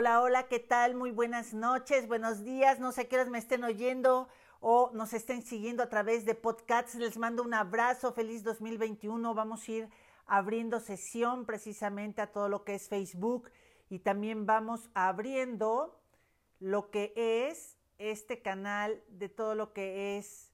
Hola, hola, ¿qué tal? Muy buenas noches, buenos días. No sé qué horas me estén oyendo o nos estén siguiendo a través de podcasts. Les mando un abrazo. Feliz 2021. Vamos a ir abriendo sesión precisamente a todo lo que es Facebook y también vamos abriendo lo que es este canal de todo lo que es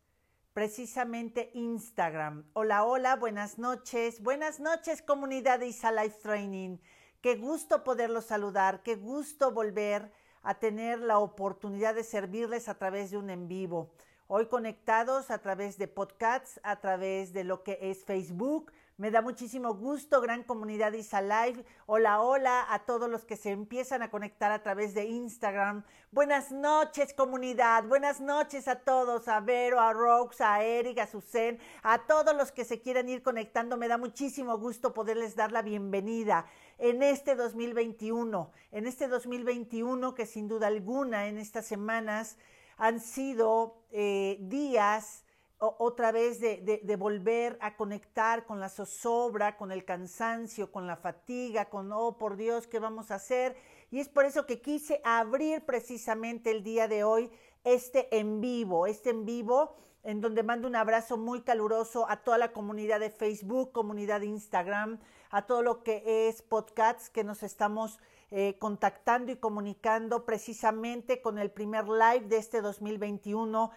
precisamente Instagram. Hola, hola, buenas noches. Buenas noches, comunidad de Isa Life Training. Qué gusto poderlos saludar, qué gusto volver a tener la oportunidad de servirles a través de un en vivo. Hoy conectados a través de podcasts, a través de lo que es Facebook, me da muchísimo gusto, gran comunidad Isa Live. Hola, hola a todos los que se empiezan a conectar a través de Instagram. Buenas noches, comunidad. Buenas noches a todos, a Vero, a Rox, a Eric, a Susen, a todos los que se quieran ir conectando. Me da muchísimo gusto poderles dar la bienvenida en este 2021. En este 2021 que sin duda alguna en estas semanas han sido eh, días otra vez de, volver a conectar con la zozobra, con el cansancio, con la fatiga, con, oh, por Dios, ¿qué vamos a hacer? Y es por eso que quise abrir precisamente el día de hoy este en vivo, este en vivo en donde mando un abrazo muy caluroso a toda la comunidad de Facebook, comunidad de Instagram, a todo lo que es podcasts que nos estamos eh, contactando y comunicando precisamente con el primer live de este 2021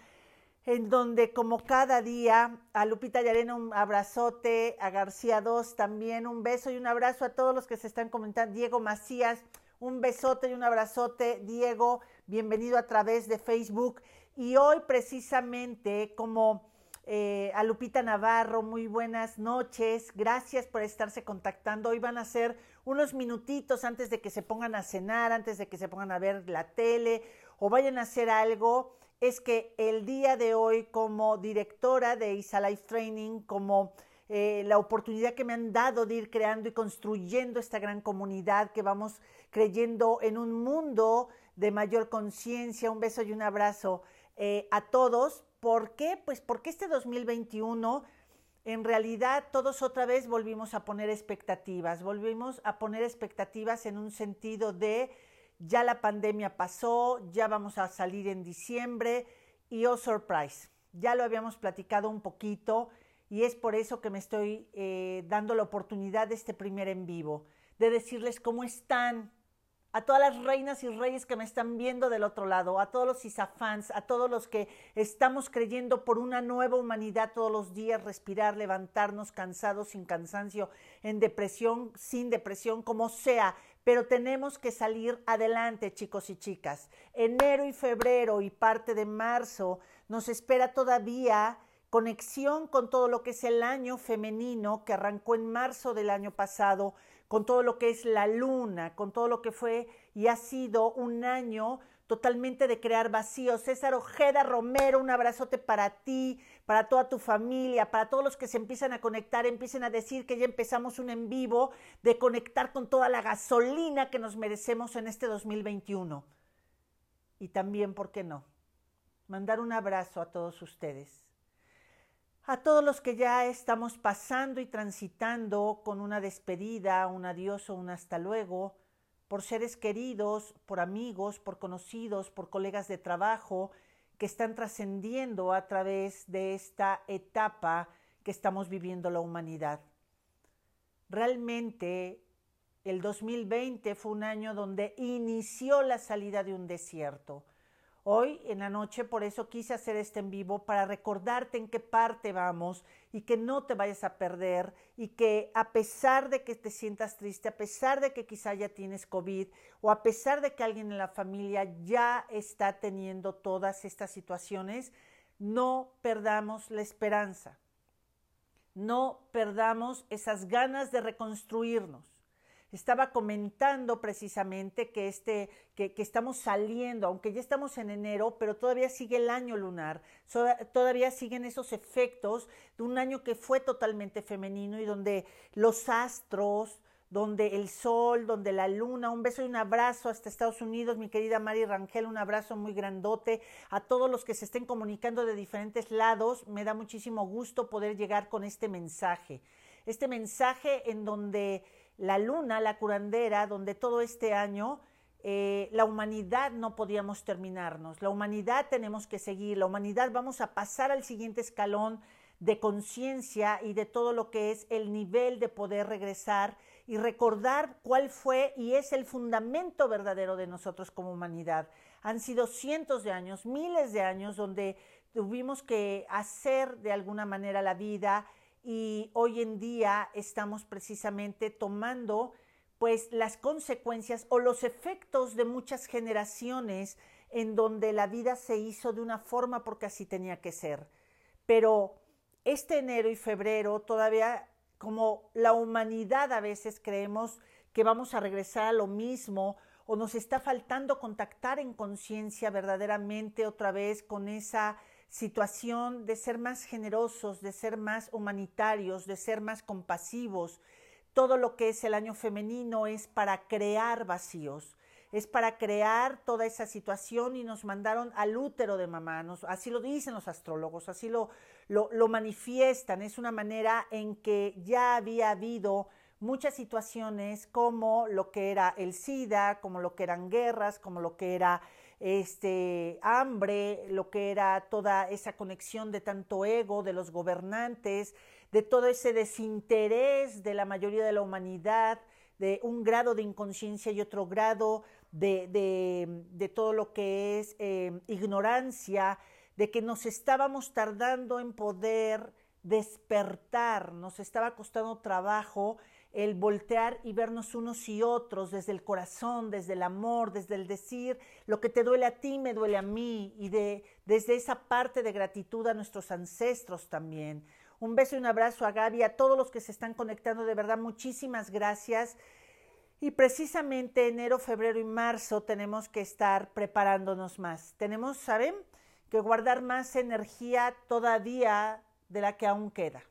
en donde como cada día a Lupita Yarena un abrazote, a García dos también un beso y un abrazo a todos los que se están comentando, Diego Macías, un besote y un abrazote, Diego, bienvenido a través de Facebook. Y hoy precisamente como eh, a Lupita Navarro, muy buenas noches, gracias por estarse contactando. Hoy van a ser unos minutitos antes de que se pongan a cenar, antes de que se pongan a ver la tele o vayan a hacer algo es que el día de hoy como directora de ISA Life Training, como eh, la oportunidad que me han dado de ir creando y construyendo esta gran comunidad, que vamos creyendo en un mundo de mayor conciencia. Un beso y un abrazo eh, a todos. ¿Por qué? Pues porque este 2021 en realidad todos otra vez volvimos a poner expectativas, volvimos a poner expectativas en un sentido de ya la pandemia pasó, ya vamos a salir en diciembre y oh surprise, ya lo habíamos platicado un poquito y es por eso que me estoy eh, dando la oportunidad de este primer en vivo, de decirles cómo están, a todas las reinas y reyes que me están viendo del otro lado, a todos los isafans, a todos los que estamos creyendo por una nueva humanidad todos los días, respirar, levantarnos cansados, sin cansancio, en depresión, sin depresión, como sea, pero tenemos que salir adelante, chicos y chicas. Enero y febrero y parte de marzo nos espera todavía conexión con todo lo que es el año femenino que arrancó en marzo del año pasado, con todo lo que es la luna, con todo lo que fue y ha sido un año totalmente de crear vacíos. César Ojeda Romero, un abrazote para ti, para toda tu familia, para todos los que se empiezan a conectar, empiecen a decir que ya empezamos un en vivo de conectar con toda la gasolina que nos merecemos en este 2021. Y también, ¿por qué no? Mandar un abrazo a todos ustedes. A todos los que ya estamos pasando y transitando con una despedida, un adiós o un hasta luego, por seres queridos, por amigos, por conocidos, por colegas de trabajo que están trascendiendo a través de esta etapa que estamos viviendo la humanidad. Realmente el 2020 fue un año donde inició la salida de un desierto Hoy en la noche por eso quise hacer este en vivo para recordarte en qué parte vamos y que no te vayas a perder y que a pesar de que te sientas triste, a pesar de que quizá ya tienes COVID o a pesar de que alguien en la familia ya está teniendo todas estas situaciones, no perdamos la esperanza. No perdamos esas ganas de reconstruirnos estaba comentando precisamente que, este, que, estamos saliendo, aunque ya estamos en enero, pero todavía sigue el año lunar, todavía siguen esos efectos de un año que fue totalmente femenino y donde los astros, donde el sol, donde la luna, un beso y un abrazo hasta Estados Unidos, mi querida Mari Rangel, un abrazo muy grandote a todos los que se estén comunicando de diferentes lados, me da muchísimo gusto poder llegar con este mensaje, este mensaje en donde la luna, la curandera, donde todo este año eh, la humanidad no podíamos terminarnos, la humanidad tenemos que seguir, la humanidad vamos a pasar al siguiente escalón de conciencia y de todo lo que es el nivel de poder regresar y recordar cuál fue y es el fundamento verdadero de nosotros como humanidad. Han sido cientos de años, miles de años donde tuvimos que hacer de alguna manera la vida y hoy en día estamos precisamente tomando pues las consecuencias o los efectos de muchas generaciones en donde la vida se hizo de una forma porque así tenía que ser. Pero este enero y febrero todavía como la humanidad a veces creemos que vamos a regresar a lo mismo o nos está faltando contactar en conciencia verdaderamente otra vez con esa situación de ser más generosos, de ser más humanitarios, de ser más compasivos, todo lo que es el año femenino es para crear vacíos, es para crear toda esa situación y nos mandaron al útero de mamá, así lo dicen los astrólogos, así lo, lo, lo manifiestan, es una manera en que ya había habido muchas situaciones como lo que era el SIDA, como lo que eran guerras, como lo que era este hambre, lo que era toda esa conexión de tanto ego de los gobernantes, de todo ese desinterés de la mayoría de la humanidad, de un grado de inconsciencia y otro grado de, de, todo lo que es eh, ignorancia, de que nos estábamos tardando en poder despertar, nos estaba costando trabajo el voltear y vernos unos y otros desde el corazón, desde el amor, desde el decir, lo que te duele a ti me duele a mí, y de, desde esa parte de gratitud a nuestros ancestros también. Un beso y un abrazo a Gaby, a todos los que se están conectando, de verdad, muchísimas gracias. Y precisamente enero, febrero y marzo tenemos que estar preparándonos más. Tenemos, ¿saben? Que guardar más energía todavía de la que aún queda.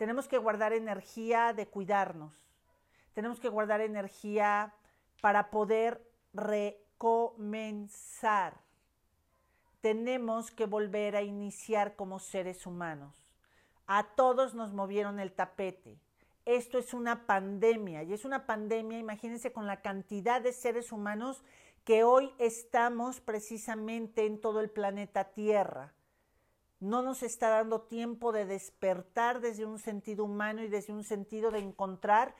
Tenemos que guardar energía de cuidarnos. Tenemos que guardar energía para poder recomenzar. Tenemos que volver a iniciar como seres humanos. A todos nos movieron el tapete. Esto es una pandemia y es una pandemia, imagínense, con la cantidad de seres humanos que hoy estamos precisamente en todo el planeta Tierra. No nos está dando tiempo de despertar desde un sentido humano y desde un sentido de encontrar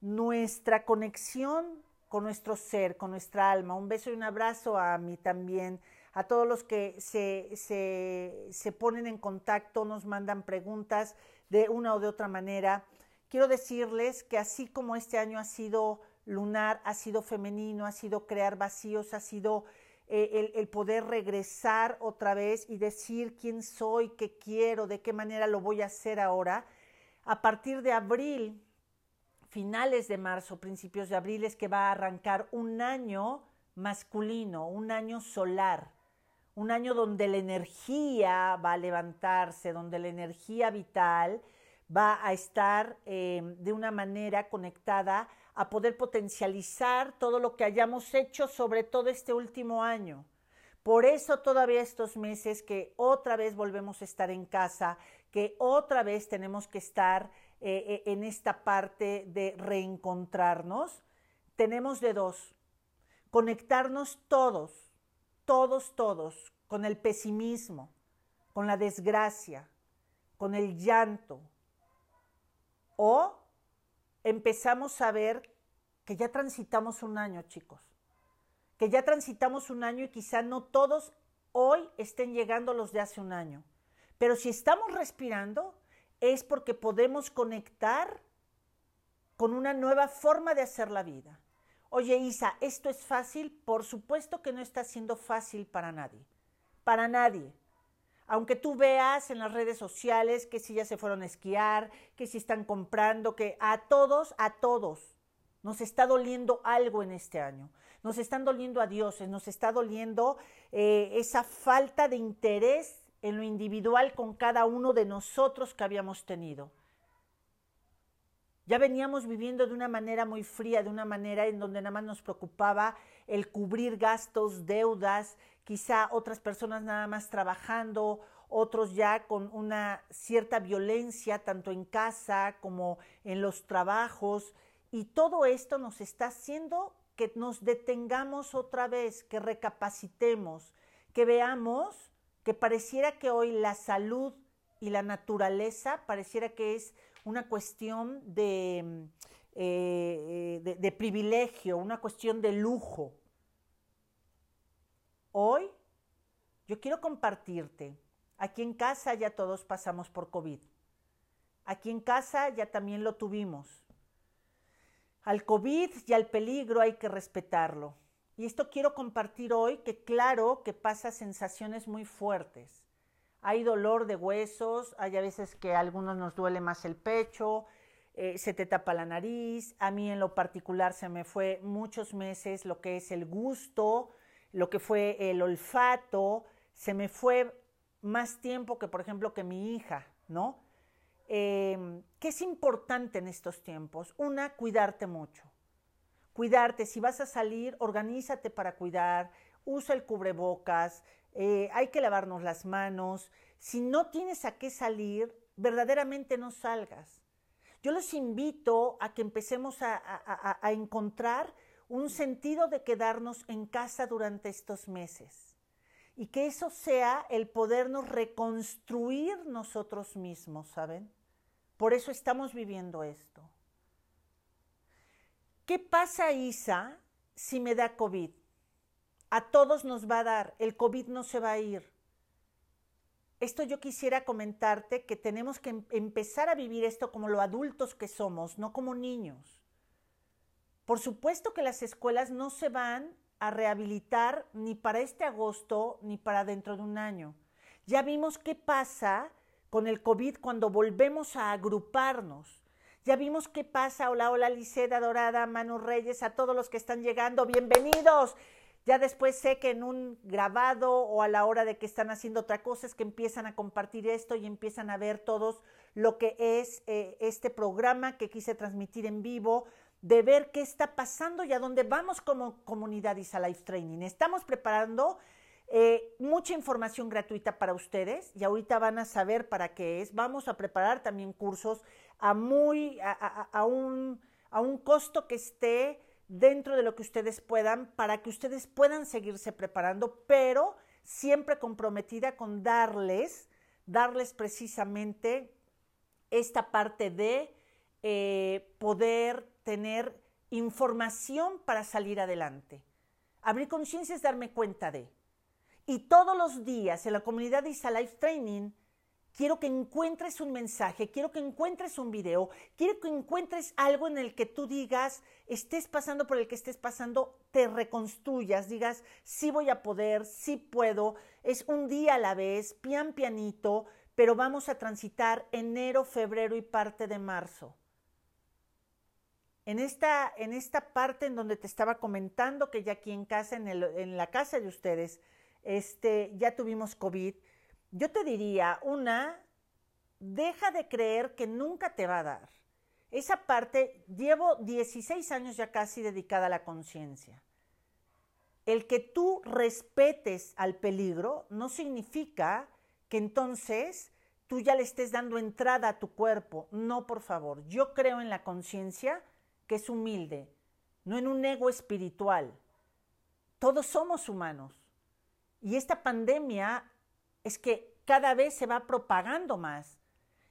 nuestra conexión con nuestro ser, con nuestra alma. Un beso y un abrazo a mí también a todos los que se, se, ponen en contacto, nos mandan preguntas de una o de otra manera. Quiero decirles que así como este año ha sido lunar, ha sido femenino, ha sido crear vacíos, ha sido eh, el, poder regresar otra vez y decir quién soy, qué quiero, de qué manera lo voy a hacer ahora. A partir de abril, finales de marzo, principios de abril, es que va a arrancar un año masculino, un año solar un año donde la energía va a levantarse, donde la energía vital va a estar eh, de una manera conectada a poder potencializar todo lo que hayamos hecho sobre todo este último año. Por eso todavía estos meses que otra vez volvemos a estar en casa, que otra vez tenemos que estar eh, eh, en esta parte de reencontrarnos, tenemos de dos, conectarnos todos todos, todos, con el pesimismo, con la desgracia, con el llanto. O empezamos a ver que ya transitamos un año, chicos, que ya transitamos un año y quizá no todos hoy estén llegando los de hace un año. Pero si estamos respirando es porque podemos conectar con una nueva forma de hacer la vida. Oye, Isa, ¿esto es fácil? Por supuesto que no está siendo fácil para nadie. Para nadie. Aunque tú veas en las redes sociales que si ya se fueron a esquiar, que si están comprando, que a todos, a todos, nos está doliendo algo en este año. Nos están doliendo a dioses, nos está doliendo eh, esa falta de interés en lo individual con cada uno de nosotros que habíamos tenido. Ya veníamos viviendo de una manera muy fría, de una manera en donde nada más nos preocupaba el cubrir gastos, deudas, quizá otras personas nada más trabajando, otros ya con una cierta violencia, tanto en casa como en los trabajos. Y todo esto nos está haciendo que nos detengamos otra vez, que recapacitemos, que veamos que pareciera que hoy la salud y la naturaleza pareciera que es una cuestión de, eh, de, de privilegio, una cuestión de lujo. Hoy yo quiero compartirte, aquí en casa ya todos pasamos por COVID. Aquí en casa ya también lo tuvimos. Al COVID y al peligro hay que respetarlo. Y esto quiero compartir hoy, que claro que pasa sensaciones muy fuertes. Hay dolor de huesos, hay a veces que a algunos nos duele más el pecho, eh, se te tapa la nariz, a mí en lo particular se me fue muchos meses lo que es el gusto, lo que fue el olfato, se me fue más tiempo que por ejemplo que mi hija, ¿no? Eh, ¿Qué es importante en estos tiempos? Una, cuidarte mucho. Cuidarte, si vas a salir, organízate para cuidar, usa el cubrebocas, eh, hay que lavarnos las manos. Si no tienes a qué salir, verdaderamente no salgas. Yo los invito a que empecemos a, a encontrar un sentido de quedarnos en casa durante estos meses y que eso sea el podernos reconstruir nosotros mismos, ¿saben? Por eso estamos viviendo esto. ¿Qué pasa, Isa, si me da COVID? A todos nos va a dar, el COVID no se va a ir. Esto yo quisiera comentarte que tenemos que em-, empezar a vivir esto como los adultos que somos, no como niños. Por supuesto que las escuelas no se van a rehabilitar ni para este agosto ni para dentro de un año. Ya vimos qué pasa con el COVID cuando volvemos a agruparnos. Ya vimos qué pasa. Hola, hola, Liceda Dorada, Manu Reyes, a todos los que están llegando, bienvenidos. Ya después sé que en un grabado o a la hora de que están haciendo otra cosa es que empiezan a compartir esto y empiezan a ver todos lo que es eh, este programa que quise transmitir en vivo, de ver qué está pasando y a dónde vamos como comunidad ISA Life Training. Estamos preparando eh, mucha información gratuita para ustedes y ahorita van a saber para qué es. Vamos a preparar también cursos a, muy, a, un, a un costo que esté dentro de lo que ustedes puedan para que ustedes puedan seguirse preparando, pero siempre comprometida con darles, darles precisamente esta parte de eh, poder tener información para salir adelante. Abrir conciencia es darme cuenta de. Y todos los días en la comunidad de Isa Life Training, quiero que encuentres un mensaje, quiero que encuentres un video, quiero que encuentres algo en el que tú digas, estés pasando por el que estés pasando, te reconstruyas, digas, sí voy a poder, sí puedo, es un día a la vez, pian pianito, pero vamos a transitar enero, febrero y parte de marzo. En esta, en esta parte en donde te estaba comentando que ya aquí en casa, en, en la casa de ustedes, este, ya tuvimos COVID, yo te diría, una, deja de creer que nunca te va a dar. Esa parte, llevo 16 años ya casi dedicada a la conciencia. El que tú respetes al peligro no significa que entonces tú ya le estés dando entrada a tu cuerpo. No, por favor. Yo creo en la conciencia que es humilde, no en un ego espiritual. Todos somos humanos. Y esta pandemia es que cada vez se va propagando más.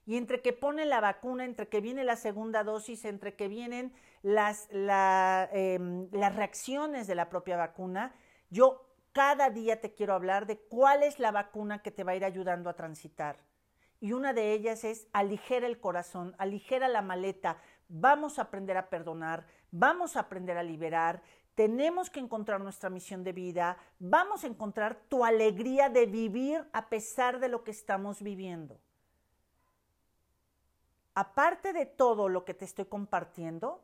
Y entre que pone la vacuna, entre que viene la segunda dosis, entre que vienen las, em, las reacciones de la propia vacuna, yo cada día te quiero hablar de cuál es la vacuna que te va a ir ayudando a transitar. Y una de ellas es aligera el corazón, aligera la maleta, vamos a aprender a perdonar, vamos a aprender a liberar, tenemos que encontrar nuestra misión de vida, vamos a encontrar tu alegría de vivir a pesar de lo que estamos viviendo. Aparte de todo lo que te estoy compartiendo,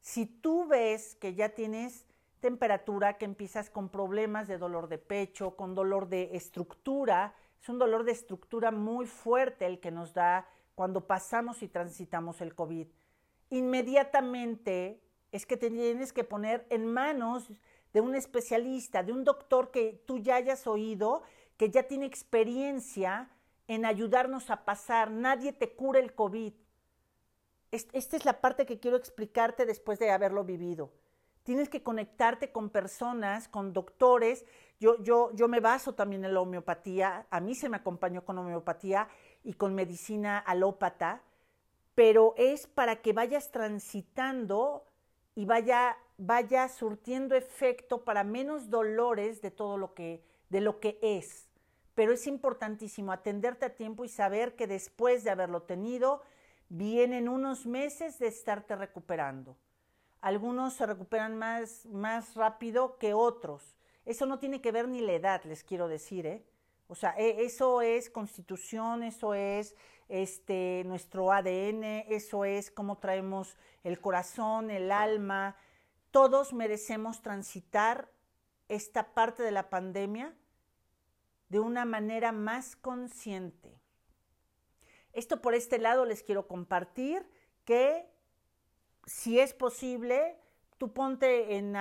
si tú ves que ya tienes temperatura, que empiezas con problemas de dolor de pecho, con dolor de estructura, es un dolor de estructura muy fuerte el que nos da cuando pasamos y transitamos el COVID. Inmediatamente es que te tienes que poner en manos de un especialista, de un doctor que tú ya hayas oído, que ya tiene experiencia en ayudarnos a pasar. Nadie te cura el COVID. Esta es la parte que quiero explicarte después de haberlo vivido. tienes que conectarte con personas, con doctores. Yo, yo, yo me baso también en la homeopatía, a mí se me acompañó con homeopatía y con medicina alópata, pero es para que vayas transitando y vaya, vaya surtiendo efecto para menos dolores de todo lo que, de lo que es. Pero es importantísimo atenderte a tiempo y saber que después de haberlo tenido, vienen unos meses de estarte recuperando. Algunos se recuperan más, más rápido que otros. Eso no tiene que ver ni la edad, les quiero decir, ¿eh? O sea, e, eso es constitución, eso es este, nuestro ADN, eso es cómo traemos el corazón, el alma. Todos merecemos transitar esta parte de la pandemia de una manera más consciente. Esto por este lado les quiero compartir que si es posible, tú ponte en,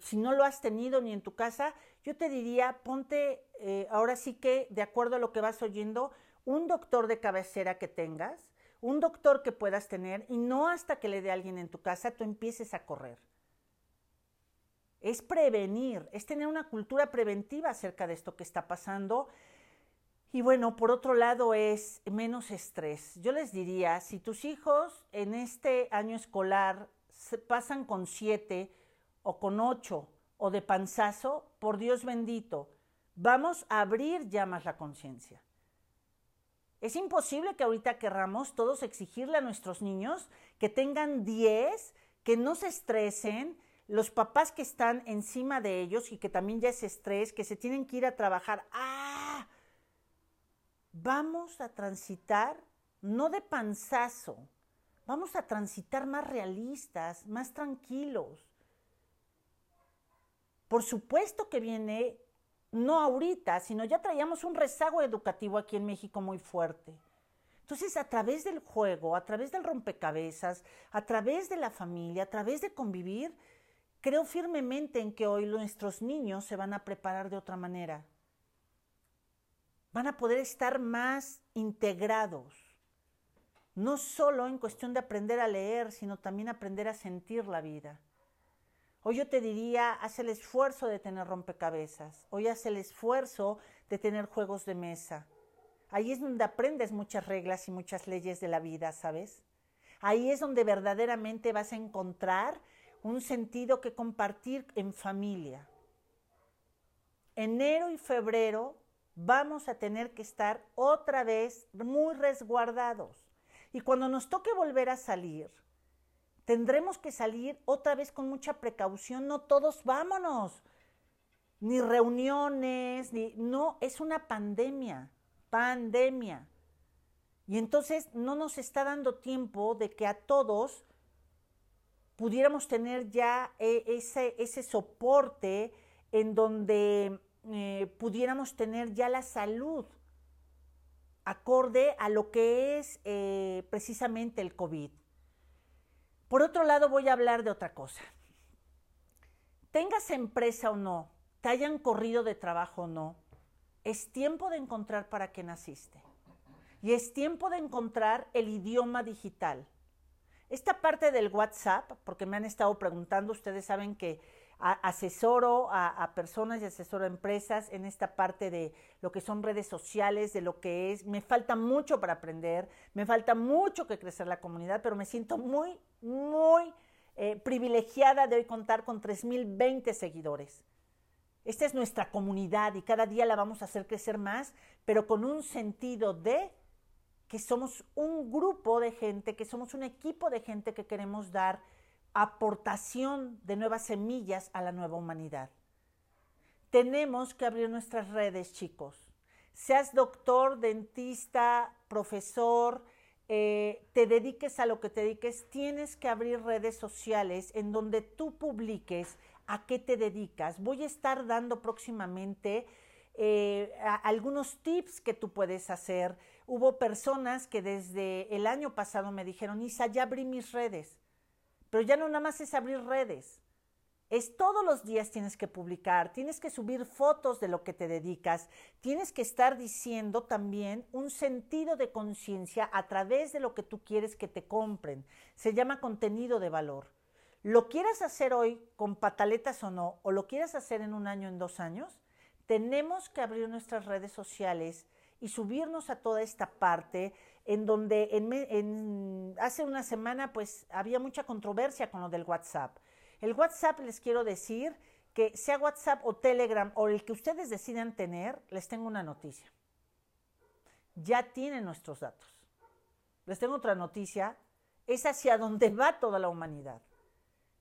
si no lo has tenido ni en tu casa, yo te diría, ponte eh, ahora sí que, de acuerdo a lo que vas oyendo, un doctor de cabecera que tengas, un doctor que puedas tener y no hasta que le dé alguien en tu casa tú empieces a correr. Es prevenir, es tener una cultura preventiva acerca de esto que está pasando. Y bueno, por otro lado es menos estrés. Yo les diría, si tus hijos en este año escolar pasan con siete o con ocho o de panzazo, por Dios bendito, vamos a abrir ya más la conciencia. Es imposible que ahorita querramos todos exigirle a nuestros niños que tengan 10, que no se estresen, los papás que están encima de ellos y que también ya es estrés, que se tienen que ir a trabajar. ¡Ah! Vamos a transitar no de panzazo, vamos a transitar más realistas, más tranquilos. Por supuesto que viene, no ahorita, sino ya traíamos un rezago educativo aquí en México muy fuerte. Entonces, a través del juego, a través del rompecabezas, a través de la familia, a través de convivir, creo firmemente en que hoy nuestros niños se van a preparar de otra manera. Van a poder estar más integrados, no solo en cuestión de aprender a leer, sino también aprender a sentir la vida. Hoy yo te diría, haz el esfuerzo de tener rompecabezas. Hoy haz el esfuerzo de tener juegos de mesa. Ahí es donde aprendes muchas reglas y muchas leyes de la vida, ¿sabes? Ahí es donde verdaderamente vas a encontrar un sentido que compartir en familia. Enero y febrero vamos a tener que estar otra vez muy resguardados. Y cuando nos toque volver a salir, tendremos que salir otra vez con mucha precaución, no todos vámonos, ni reuniones, ni no, es una pandemia, pandemia. Y entonces no nos está dando tiempo de que a todos pudiéramos tener ya eh, ese, ese soporte en donde eh, pudiéramos tener ya la salud acorde a lo que es eh, precisamente el COVID. Por otro lado, voy a hablar de otra cosa. Tengas empresa o no, te hayan corrido de trabajo o no, es tiempo de encontrar para qué naciste. Y es tiempo de encontrar el idioma digital. Esta parte del WhatsApp, porque me han estado preguntando, ustedes saben que asesoro a, personas y asesoro a empresas en esta parte de lo que son redes sociales, de lo que es. Me falta mucho para aprender, me falta mucho que crecer la comunidad, pero me siento muy, muy eh, privilegiada de hoy contar con 3.020 seguidores. Esta es nuestra comunidad y cada día la vamos a hacer crecer más, pero con un sentido de que somos un grupo de gente, que somos un equipo de gente que queremos dar aportación de nuevas semillas a la nueva humanidad. Tenemos que abrir nuestras redes, chicos. Seas doctor, dentista, profesor, eh, te dediques a lo que te dediques, tienes que abrir redes sociales en donde tú publiques a qué te dedicas. Voy a estar dando próximamente eh, algunos tips que tú puedes hacer. Hubo personas que desde el año pasado me dijeron, Isa, ya abrí mis redes. Pero ya no nada más es abrir redes. Es todos los días tienes que publicar, tienes que subir fotos de lo que te dedicas, tienes que estar diciendo también un sentido de conciencia a través de lo que tú quieres que te compren. Se llama contenido de valor. lo quieras hacer hoy con pataletas o no, o lo quieras hacer en un año, en dos años, tenemos que abrir nuestras redes sociales y subirnos a toda esta parte en donde hace una semana pues había mucha controversia con lo del WhatsApp. El WhatsApp les quiero decir que sea WhatsApp o Telegram o el que ustedes decidan tener, les tengo una noticia. Ya tienen nuestros datos. Les tengo otra noticia, es hacia donde va toda la humanidad.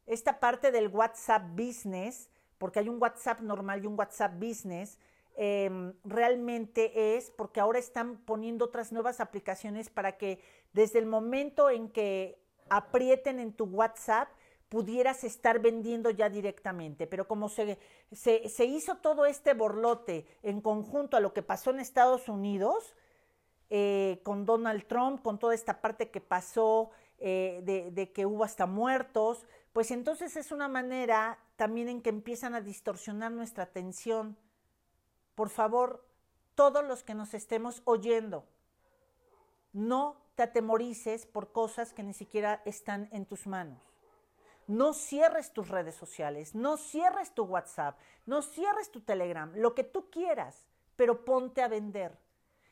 Esta parte del WhatsApp Business porque hay un WhatsApp normal y un WhatsApp Business, em, realmente es porque ahora están poniendo otras nuevas aplicaciones para que desde el momento en que aprieten en tu WhatsApp, pudieras estar vendiendo ya directamente. Pero como se, se, hizo todo este borlote en conjunto a lo que pasó en Estados Unidos, eh, con Donald Trump, con toda esta parte que pasó eh, de, de, que hubo hasta muertos, pues entonces es una manera también en que empiezan a distorsionar nuestra atención. Por favor, todos los que nos estemos oyendo, no te atemorices por cosas que ni siquiera están en tus manos. No cierres tus redes sociales, no cierres tu WhatsApp, no cierres tu Telegram, lo que tú quieras, pero ponte a vender.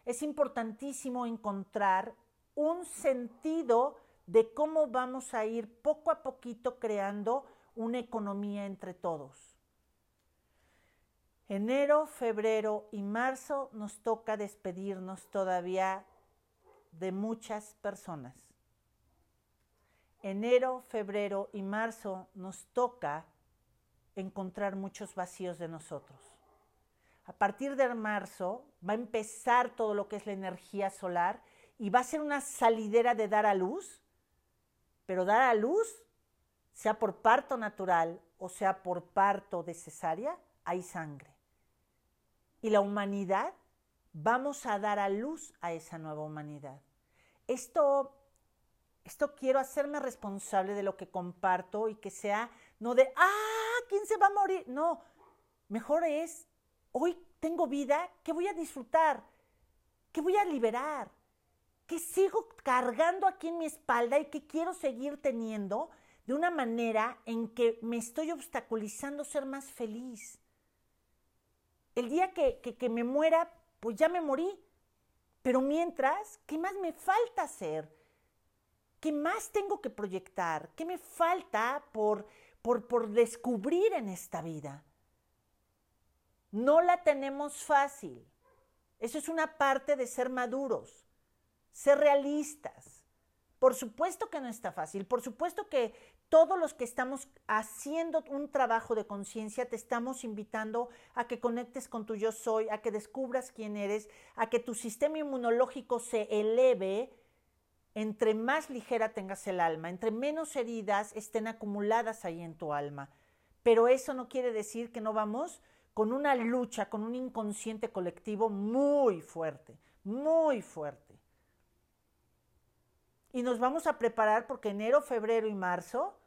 Es importantísimo encontrar un sentido de cómo vamos a ir poco a poquito creando una economía entre todos. Enero, febrero y marzo nos toca despedirnos todavía de muchas personas. Enero, febrero y marzo nos toca encontrar muchos vacíos de nosotros. A partir de marzo va a empezar todo lo que es la energía solar y va a ser una salidera de dar a luz, pero dar a luz sea por parto natural o sea por parto de cesárea, hay sangre. Y la humanidad, vamos a dar a luz a esa nueva humanidad. Esto, esto quiero hacerme responsable de lo que comparto y que sea no de, ah, ¿quién se va a morir? No, mejor es, hoy tengo vida, que voy a disfrutar, que voy a liberar, que sigo cargando aquí en mi espalda y que quiero seguir teniendo de una manera en que me estoy obstaculizando ser más feliz. El día que, que, me muera, pues ya me morí. Pero mientras, ¿qué más me falta hacer? ¿Qué más tengo que proyectar? ¿Qué me falta por, por, por descubrir en esta vida? No la tenemos fácil. Eso es una parte de ser maduros, ser realistas. Por supuesto que no está fácil, por supuesto que todos los que estamos haciendo un trabajo de conciencia, te estamos invitando a que conectes con tu yo soy, a que descubras quién eres, a que tu sistema inmunológico se eleve entre más ligera tengas el alma, entre menos heridas estén acumuladas ahí en tu alma. Pero eso no quiere decir que no vamos con una lucha, con un inconsciente colectivo muy fuerte, muy fuerte. Y nos vamos a preparar porque enero, febrero y marzo,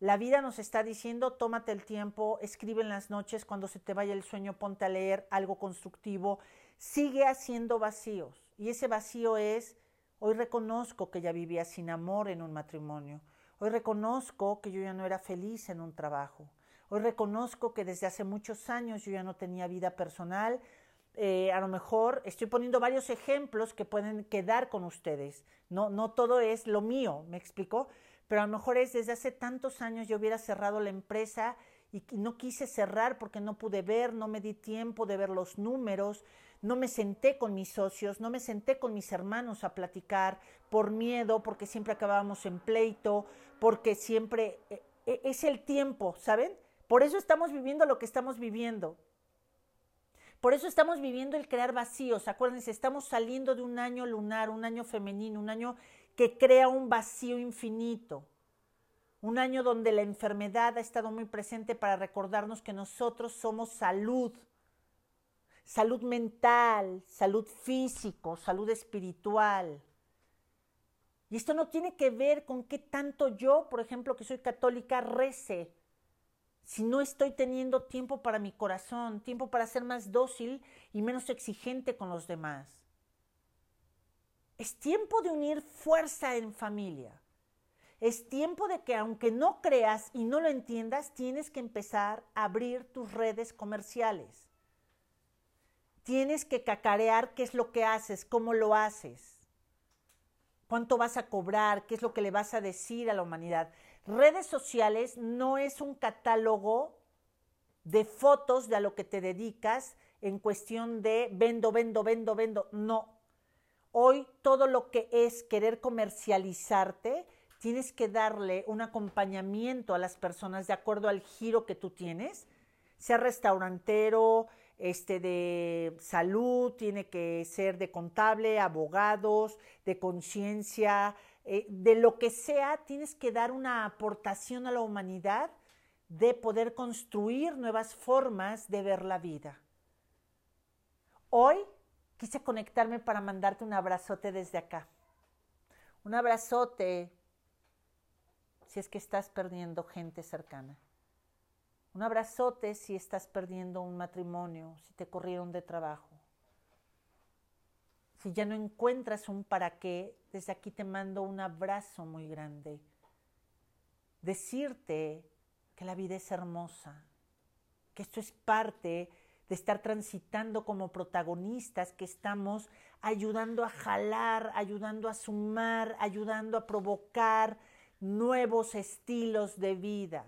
la vida nos está diciendo, tómate el tiempo, escribe en las noches, cuando se te vaya el sueño, ponte a leer algo constructivo, sigue haciendo vacíos. Y ese vacío es, hoy reconozco que ya vivía sin amor en un matrimonio, hoy reconozco que yo ya no era feliz en un trabajo, hoy reconozco que desde hace muchos años yo ya no tenía vida personal, eh, a lo mejor estoy poniendo varios ejemplos que pueden quedar con ustedes. No, no todo es lo mío, ¿me explico? Pero a lo mejor es desde hace tantos años yo hubiera cerrado la empresa y no quise cerrar porque no pude ver, no me di tiempo de ver los números, no me senté con mis socios, no me senté con mis hermanos a platicar por miedo, porque siempre acabábamos en pleito, porque siempre e, e, es el tiempo, ¿saben? Por eso estamos viviendo lo que estamos viviendo. Por eso estamos viviendo el crear vacíos. Acuérdense, estamos saliendo de un año lunar, un año femenino, un año que crea un vacío infinito. Un año donde la enfermedad ha estado muy presente para recordarnos que nosotros somos salud. Salud mental, salud físico, salud espiritual. Y esto no tiene que ver con qué tanto yo, por ejemplo, que soy católica, rece si no estoy teniendo tiempo para mi corazón, tiempo para ser más dócil y menos exigente con los demás. Es tiempo de unir fuerza en familia. Es tiempo de que aunque no creas y no lo entiendas, tienes que empezar a abrir tus redes comerciales. Tienes que cacarear qué es lo que haces, cómo lo haces, cuánto vas a cobrar, qué es lo que le vas a decir a la humanidad. Redes sociales no es un catálogo de fotos de a lo que te dedicas en cuestión de vendo, vendo, vendo, vendo. No. Hoy todo lo que es querer comercializarte, tienes que darle un acompañamiento a las personas de acuerdo al giro que tú tienes, sea restaurantero, este de salud, tiene que ser de contable, abogados, de conciencia, eh, de lo que sea, tienes que dar una aportación a la humanidad de poder construir nuevas formas de ver la vida. Hoy quise conectarme para mandarte un abrazote desde acá. Un abrazote si es que estás perdiendo gente cercana. Un abrazote si estás perdiendo un matrimonio, si te corrieron de trabajo. Si ya no encuentras un para qué, desde aquí te mando un abrazo muy grande. Decirte que la vida es hermosa, que esto es parte de estar transitando como protagonistas, que estamos ayudando a jalar, ayudando a sumar, ayudando a provocar nuevos estilos de vida.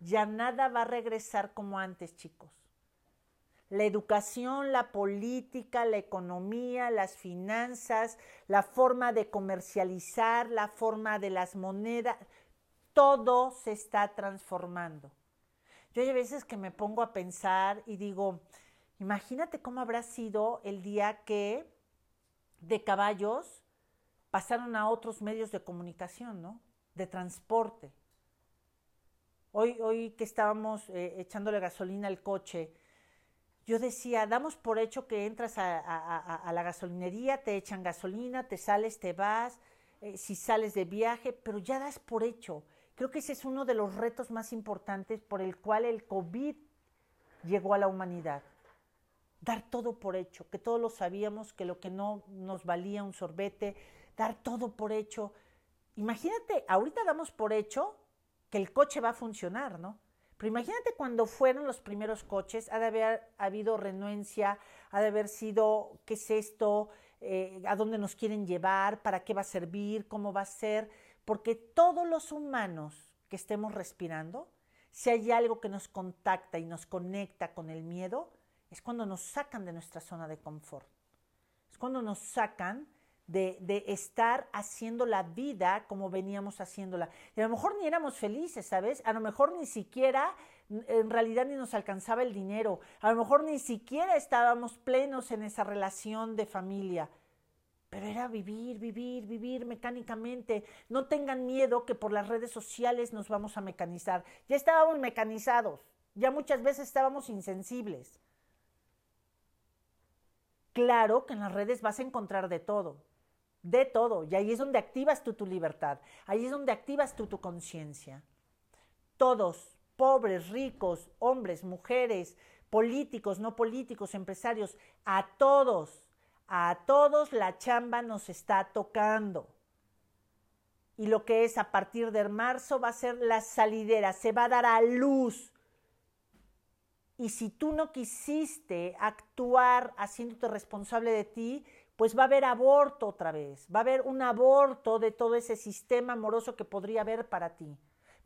Ya nada va a regresar como antes, chicos. La educación, la política, la economía, las finanzas, la forma de comercializar, la forma de las monedas, todo se está transformando. Yo hay veces que me pongo a pensar y digo, imagínate cómo habrá sido el día que de caballos pasaron a otros medios de comunicación, ¿no? De transporte. Hoy, hoy que estábamos eh, echándole gasolina al coche, yo decía, damos por hecho que entras a, la gasolinería, te echan gasolina, te sales, te vas, eh, si sales de viaje, pero ya das por hecho Creo que ese es uno de los retos más importantes por el cual el COVID llegó a la humanidad. Dar todo por hecho, que todos lo sabíamos, que lo que no nos valía un sorbete, dar todo por hecho. Imagínate, ahorita damos por hecho que el coche va a funcionar, ¿no? Pero imagínate cuando fueron los primeros coches, ha de haber habido renuencia, ha de haber sido, ¿qué es esto? Eh, ¿A dónde nos quieren llevar? ¿Para qué va a servir? ¿Cómo va a ser? Porque todos los humanos que estemos respirando, si hay algo que nos contacta y nos conecta con el miedo, es cuando nos sacan de nuestra zona de confort. Es cuando nos sacan de, estar haciendo la vida como veníamos haciéndola. Y a lo mejor ni éramos felices, ¿sabes? A lo mejor ni siquiera, en realidad ni nos alcanzaba el dinero. A lo mejor ni siquiera estábamos plenos en esa relación de familia. Pero era vivir, vivir, vivir mecánicamente. No tengan miedo que por las redes sociales nos vamos a mecanizar. Ya estábamos mecanizados, ya muchas veces estábamos insensibles. Claro que en las redes vas a encontrar de todo, de todo, y ahí es donde activas tú tu libertad, ahí es donde activas tú tu conciencia. Todos, pobres, ricos, hombres, mujeres, políticos, no políticos, empresarios, a todos a todos la chamba nos está tocando. Y lo que es a partir de marzo va a ser la salidera, se va a dar a luz. Y si tú no quisiste actuar haciéndote responsable de ti, pues va a haber aborto otra vez, va a haber un aborto de todo ese sistema amoroso que podría haber para ti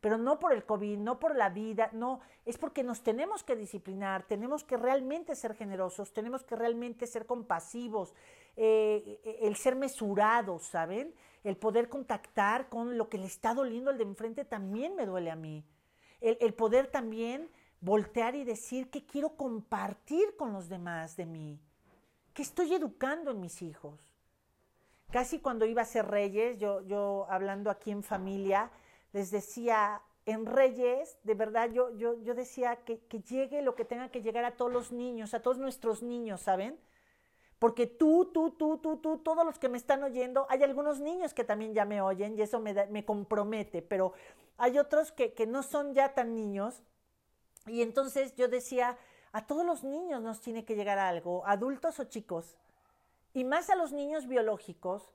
pero no por el COVID, no por la vida, no, es porque nos tenemos que disciplinar, tenemos que realmente ser generosos, tenemos que realmente ser compasivos, eh, eh, el ser mesurados, ¿saben? El poder contactar con lo que le está doliendo al de enfrente también me duele a mí. El, el poder también voltear y decir que quiero compartir con los demás de mí, que estoy educando en mis hijos. Casi cuando iba a ser reyes, yo, yo hablando aquí en familia, les decía, en Reyes, de verdad, yo, yo, yo decía que, que llegue lo que tenga que llegar a todos los niños, a todos nuestros niños, ¿saben? Porque tú, tú, tú, tú, tú, todos los que me están oyendo, hay algunos niños que también ya me oyen y eso me, me compromete, pero hay otros que, que no son ya tan niños. Y entonces yo decía, a todos los niños nos tiene que llegar algo, adultos o chicos, y más a los niños biológicos,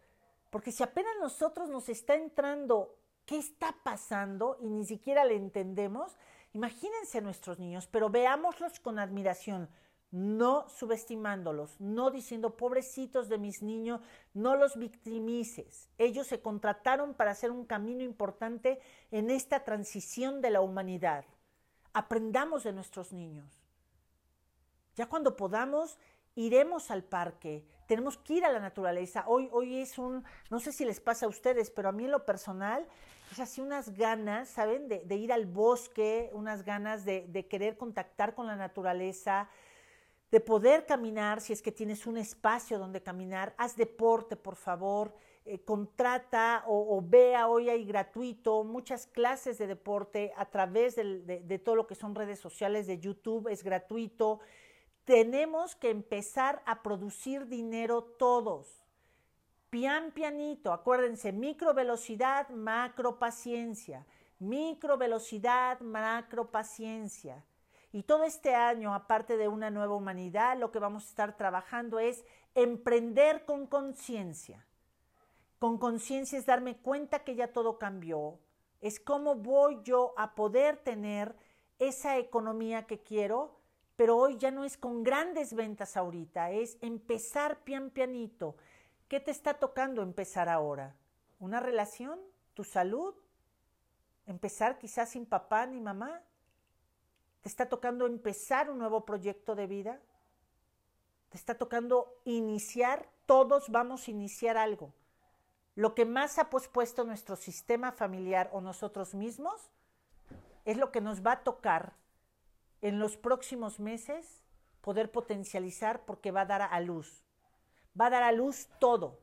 porque si apenas nosotros nos está entrando ¿qué está pasando? Y ni siquiera le entendemos. Imagínense a nuestros niños, pero veámoslos con admiración, no subestimándolos, no diciendo, pobrecitos de mis niños, no los victimices. Ellos se contrataron para hacer un camino importante en esta transición de la humanidad. Aprendamos de nuestros niños. Ya cuando podamos, iremos al parque, tenemos que ir a la naturaleza. Hoy, hoy es un, no sé si les pasa a ustedes, pero a mí en lo personal es así unas ganas, ¿saben? De, ir al bosque, unas ganas de, querer contactar con la naturaleza, de poder caminar, si es que tienes un espacio donde caminar, haz deporte, por favor, eh, contrata o, vea, hoy hay gratuito, muchas clases de deporte a través de todo lo que son redes sociales de YouTube, es gratuito. Tenemos que empezar a producir dinero todos. Pian pianito, acuérdense, micro velocidad, macro paciencia. Micro velocidad, macro paciencia. Y todo este año, aparte de una nueva humanidad, lo que vamos a estar trabajando es emprender con conciencia. Con conciencia es darme cuenta que ya todo cambió. Es cómo voy yo a poder tener esa economía que quiero pero hoy ya no es con grandes ventas ahorita, es empezar pian pianito. ¿Qué te está tocando empezar ahora? ¿Una relación? ¿Tu salud? ¿Empezar quizás sin papá ni mamá? ¿Te está tocando empezar un nuevo proyecto de vida? ¿Te está tocando iniciar? Todos vamos a iniciar algo. Lo que más ha pospuesto nuestro sistema familiar o nosotros mismos es lo que nos va a tocar en los próximos meses poder potencializar porque va a dar a luz. Va a dar a luz todo,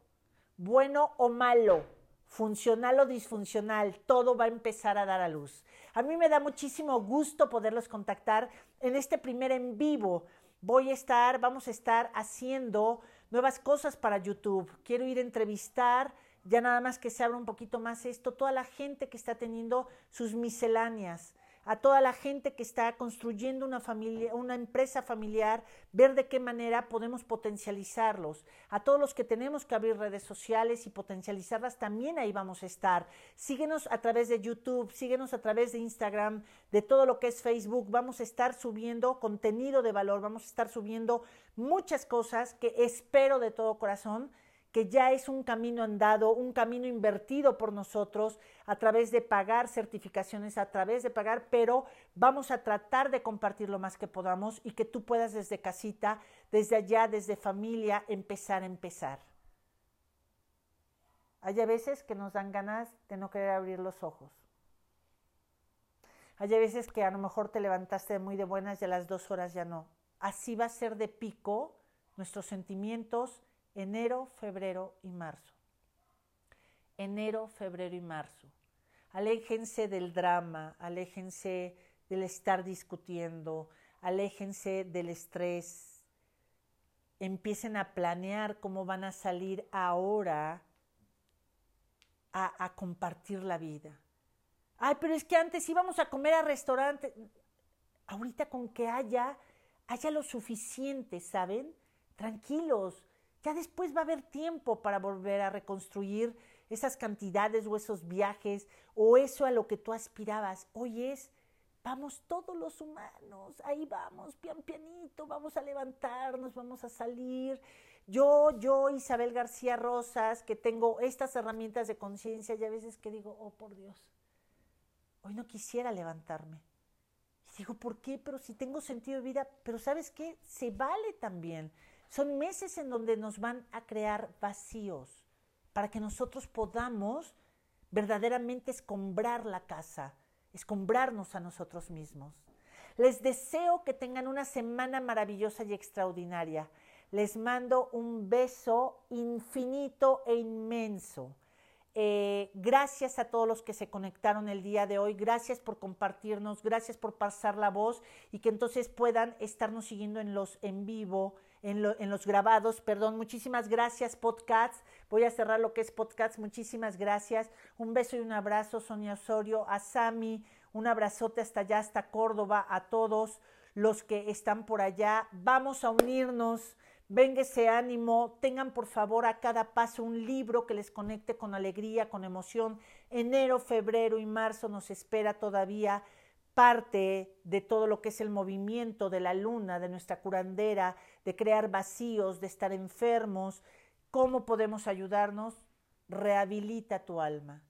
bueno o malo, funcional o disfuncional, todo va a empezar a dar a luz. A mí me da muchísimo gusto poderlos contactar en este primer en vivo. Voy a estar, vamos a estar haciendo nuevas cosas para YouTube. Quiero ir a entrevistar, ya nada más que se abra un poquito más esto, toda la gente que está teniendo sus misceláneas a toda la gente que está construyendo una familia, una empresa familiar, ver de qué manera podemos potencializarlos. A todos los que tenemos que abrir redes sociales y potencializarlas, también ahí vamos a estar. Síguenos a través de YouTube, síguenos a través de Instagram, de todo lo que es Facebook. Vamos a estar subiendo contenido de valor, vamos a estar subiendo muchas cosas que espero de todo corazón que ya es un camino andado, un camino invertido por nosotros a través de pagar certificaciones, a través de pagar, pero vamos a tratar de compartir lo más que podamos y que tú puedas desde casita, desde allá, desde familia, empezar a empezar. Hay a veces que nos dan ganas de no querer abrir los ojos. Hay veces que a lo mejor te levantaste muy de buenas y a las dos horas ya no. Así va a ser de pico nuestros sentimientos, enero, febrero y marzo. Enero, febrero y marzo. Aléjense del drama, aléjense del estar discutiendo, aléjense del estrés. Empiecen a planear cómo van a salir ahora a, compartir la vida. Ay, pero es que antes íbamos a comer a restaurante. Ahorita con que haya, haya lo suficiente, ¿saben? Tranquilos, ya después va a haber tiempo para volver a reconstruir esas cantidades o esos viajes o eso a lo que tú aspirabas. Hoy es, vamos todos los humanos, ahí vamos, pian pianito, vamos a levantarnos, vamos a salir. Yo, yo, Isabel García Rosas, que tengo estas herramientas de conciencia y a veces que digo, oh por Dios, hoy no quisiera levantarme. Y digo, ¿por qué? Pero si tengo sentido de vida, pero ¿sabes qué? Se vale también. Son meses en donde nos van a crear vacíos para que nosotros podamos verdaderamente escombrar la casa, escombrarnos a nosotros mismos. Les deseo que tengan una semana maravillosa y extraordinaria. Les mando un beso infinito e inmenso. Eh, gracias a todos los que se conectaron el día de hoy. Gracias por compartirnos, gracias por pasar la voz y que entonces puedan estarnos siguiendo en los en vivo en, los grabados. Perdón, muchísimas gracias, podcasts. Voy a cerrar lo que es podcasts. Muchísimas gracias. Un beso y un abrazo, Sonia Osorio, a Sami, un abrazote hasta allá, hasta Córdoba, a todos los que están por allá. Vamos a unirnos. Venga ese ánimo, tengan por favor a cada paso un libro que les conecte con alegría, con emoción. Enero, febrero y marzo nos espera todavía parte de todo lo que es el movimiento de la luna, de nuestra curandera, de crear vacíos, de estar enfermos. ¿Cómo podemos ayudarnos? Rehabilita tu alma